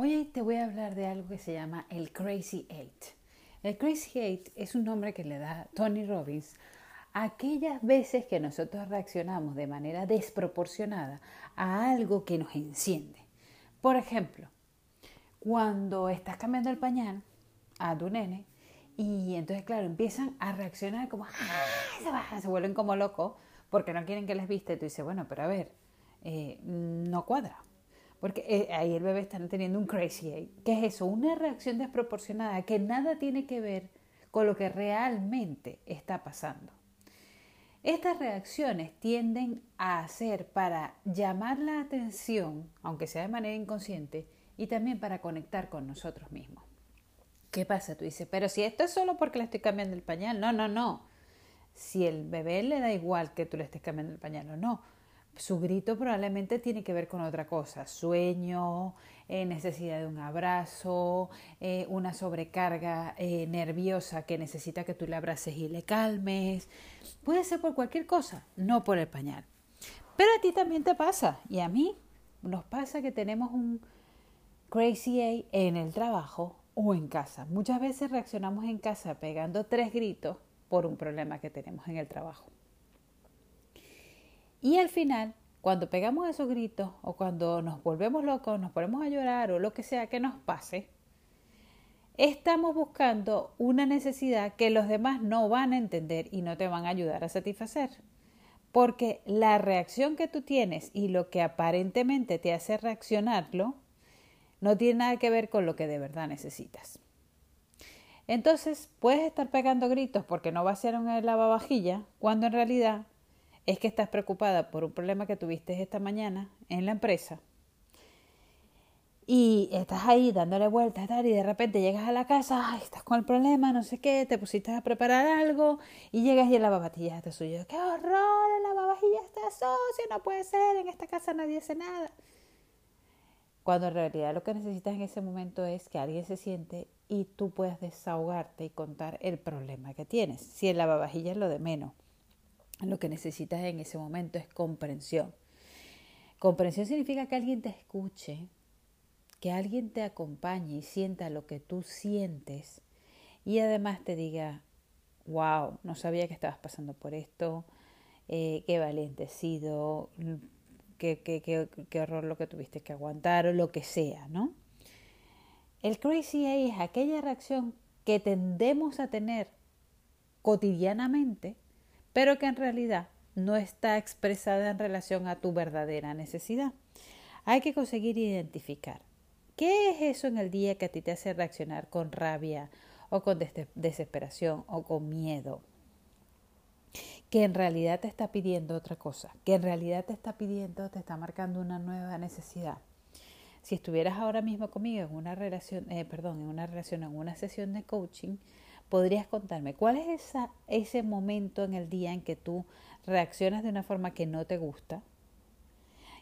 Hoy te voy a hablar de algo que se llama el Crazy Eight. El Crazy Eight es un nombre que le da Tony Robbins a aquellas veces que nosotros reaccionamos de manera desproporcionada a algo que nos enciende. Por ejemplo, cuando estás cambiando el pañal a tu nene y entonces, claro, empiezan a reaccionar como, ¡ah! se, vuelven como locos porque no quieren que les viste. Tú dices, bueno, pero a ver, eh, no cuadra porque eh, ahí el bebé está teniendo un crazy age. ¿Qué es eso? Una reacción desproporcionada que nada tiene que ver con lo que realmente está pasando. Estas reacciones tienden a ser para llamar la atención, aunque sea de manera inconsciente, y también para conectar con nosotros mismos. ¿Qué pasa? Tú dices, pero si esto es solo porque le estoy cambiando el pañal. No, no, no. Si el bebé le da igual que tú le estés cambiando el pañal o no, su grito probablemente tiene que ver con otra cosa, sueño, eh, necesidad de un abrazo, eh, una sobrecarga eh, nerviosa que necesita que tú le abraces y le calmes. Puede ser por cualquier cosa, no por el pañal. Pero a ti también te pasa y a mí nos pasa que tenemos un crazy A en el trabajo o en casa. Muchas veces reaccionamos en casa pegando tres gritos por un problema que tenemos en el trabajo. Y al final, cuando pegamos esos gritos o cuando nos volvemos locos, nos ponemos a llorar o lo que sea que nos pase, estamos buscando una necesidad que los demás no van a entender y no te van a ayudar a satisfacer. Porque la reacción que tú tienes y lo que aparentemente te hace reaccionarlo no tiene nada que ver con lo que de verdad necesitas. Entonces, puedes estar pegando gritos porque no va a ser una lavavajilla, cuando en realidad es que estás preocupada por un problema que tuviste esta mañana en la empresa y estás ahí dándole vueltas y de repente llegas a la casa, ay, estás con el problema, no sé qué, te pusiste a preparar algo y llegas y el lavavajillas está suyo. ¡Qué horror! El lavavajillas está sucio, no puede ser, en esta casa nadie hace nada. Cuando en realidad lo que necesitas en ese momento es que alguien se siente y tú puedas desahogarte y contar el problema que tienes. Si el lavavajillas es lo de menos. Lo que necesitas en ese momento es comprensión. Comprensión significa que alguien te escuche, que alguien te acompañe y sienta lo que tú sientes y además te diga, wow, no sabía que estabas pasando por esto, eh, qué valiente has sido, qué, qué, horror lo que tuviste que aguantar o lo que sea, ¿no? El crazy es aquella reacción que tendemos a tener cotidianamente pero que en realidad no está expresada en relación a tu verdadera necesidad. Hay que conseguir identificar qué es eso en el día que a ti te hace reaccionar con rabia o con desesperación o con miedo, que en realidad te está pidiendo otra cosa, que en realidad te está pidiendo, te está marcando una nueva necesidad. Si estuvieras ahora mismo conmigo en una relación, eh, perdón, en una relación, en una sesión de coaching, ¿Podrías contarme cuál es ese momento en el día en que tú reaccionas de una forma que no te gusta?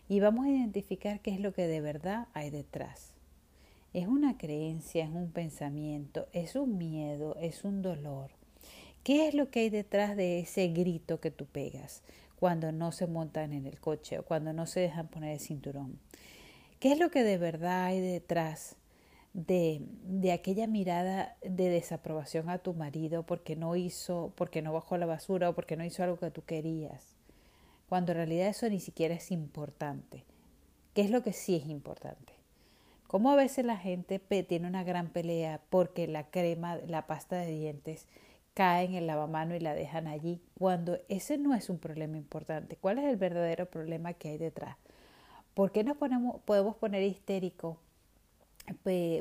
Y vamos a identificar qué es lo que de verdad hay detrás. ¿Es una creencia, es un pensamiento, es un miedo, es un dolor? ¿Qué es lo que hay detrás de ese grito que tú pegas cuando no se montan en el coche o cuando no se dejan poner el cinturón? ¿Qué es lo que de verdad hay detrás de, de, aquella mirada de desaprobación a tu marido porque no hizo, porque no bajó la basura o porque no hizo algo que tú querías, cuando en realidad eso ni siquiera es importante. ¿Qué es lo que sí es importante? Como a veces la gente tiene una gran pelea porque la crema, la pasta de dientes cae en el lavamano y la dejan allí, cuando ese no es un problema importante. ¿Cuál es el verdadero problema que hay detrás? ¿Por qué nos ponemos, podemos poner histérico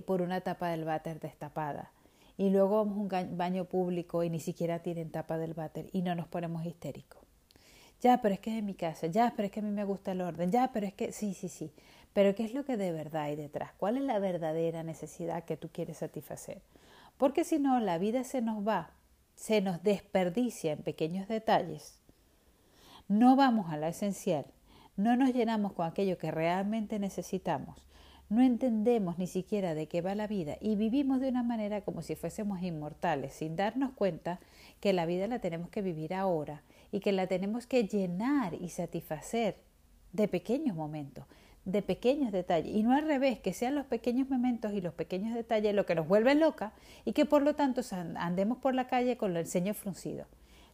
por una tapa del váter destapada. Y luego vamos a un baño público y ni siquiera tienen tapa del váter y no nos ponemos histéricos. Ya, pero es que es en mi casa. Ya, pero es que a mí me gusta el orden. Ya, pero es que sí, sí, sí. Pero ¿qué es lo que de verdad hay detrás? ¿Cuál es la verdadera necesidad que tú quieres satisfacer? Porque si no, la vida se nos va, se nos desperdicia en pequeños detalles. No vamos a la esencial, no nos llenamos con aquello que realmente necesitamos, no entendemos ni siquiera de qué va la vida y vivimos de una manera como si fuésemos inmortales, sin darnos cuenta que la vida la tenemos que vivir ahora y que la tenemos que llenar y satisfacer de pequeños momentos, de pequeños detalles, y no al revés, que sean los pequeños momentos y los pequeños detalles lo que nos vuelve loca y que por lo tanto andemos por la calle con el ceño fruncido.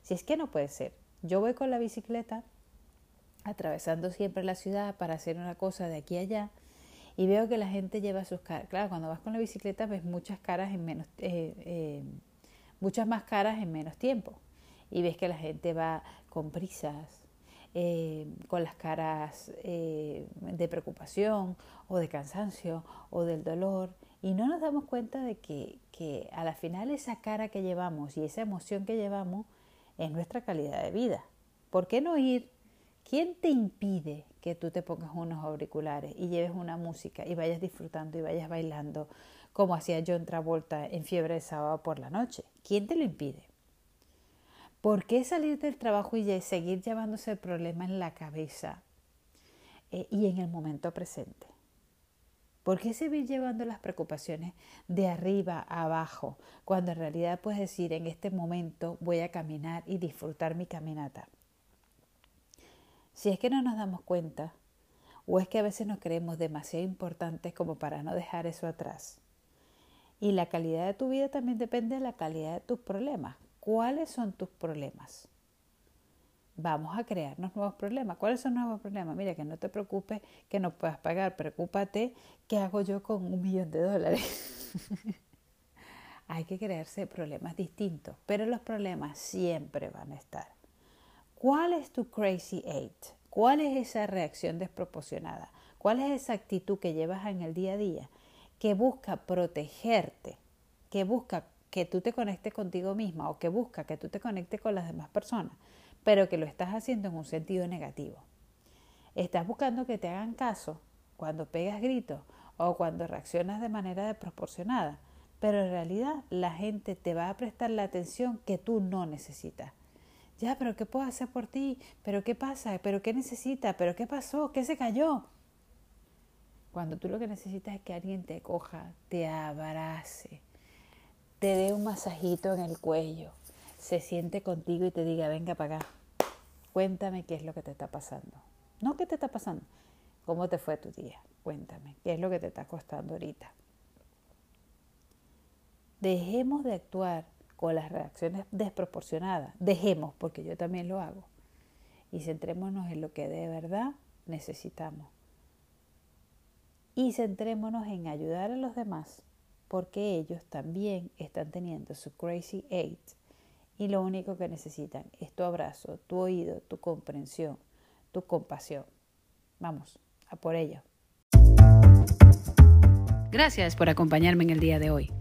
Si es que no puede ser. Yo voy con la bicicleta atravesando siempre la ciudad para hacer una cosa de aquí a allá y veo que la gente lleva sus caras. Claro, cuando vas con la bicicleta ves muchas caras en menos, eh, eh, muchas más caras en menos tiempo y ves que la gente va con prisas, eh, con las caras eh, de preocupación o de cansancio o del dolor y no nos damos cuenta de que, que a la final esa cara que llevamos y esa emoción que llevamos es nuestra calidad de vida. ¿Por qué no ir? ¿Quién te impide que tú te pongas unos auriculares y lleves una música y vayas disfrutando y vayas bailando como hacía John Travolta en Fiebre de Sábado por la noche? ¿Quién te lo impide? ¿Por qué salir del trabajo y seguir llevándose el problema en la cabeza eh, y en el momento presente? ¿Por qué seguir llevando las preocupaciones de arriba a abajo cuando en realidad puedes decir en este momento voy a caminar y disfrutar mi caminata? Si es que no nos damos cuenta, o es que a veces nos creemos demasiado importantes como para no dejar eso atrás. Y la calidad de tu vida también depende de la calidad de tus problemas. ¿Cuáles son tus problemas? Vamos a crearnos nuevos problemas. ¿Cuáles son nuevos problemas? Mira, que no te preocupes que no puedas pagar. Preocúpate qué hago yo con un millón de dólares. Hay que crearse problemas distintos, pero los problemas siempre van a estar. ¿Cuál es tu crazy eight? ¿Cuál es esa reacción desproporcionada? ¿Cuál es esa actitud que llevas en el día a día que busca protegerte, que busca que tú te conectes contigo misma o que busca que tú te conectes con las demás personas, pero que lo estás haciendo en un sentido negativo. Estás buscando que te hagan caso cuando pegas gritos o cuando reaccionas de manera desproporcionada, pero en realidad la gente te va a prestar la atención que tú no necesitas. Ya, pero ¿qué puedo hacer por ti? ¿Pero qué pasa? ¿Pero qué necesita? ¿Pero qué pasó? ¿Qué se cayó? Cuando tú lo que necesitas es que alguien te coja, te abrace, te dé un masajito en el cuello, se siente contigo y te diga, venga para acá, cuéntame qué es lo que te está pasando. No qué te está pasando, cómo te fue tu día, cuéntame, qué es lo que te está costando ahorita. Dejemos de actuar con las reacciones desproporcionadas, dejemos, porque yo también lo hago, y centrémonos en lo que de verdad necesitamos. Y centrémonos en ayudar a los demás porque ellos también están teniendo su Crazy Eight y lo único que necesitan es tu abrazo, tu oído, tu comprensión, tu compasión. Vamos, a por ello. Gracias por acompañarme en el día de hoy.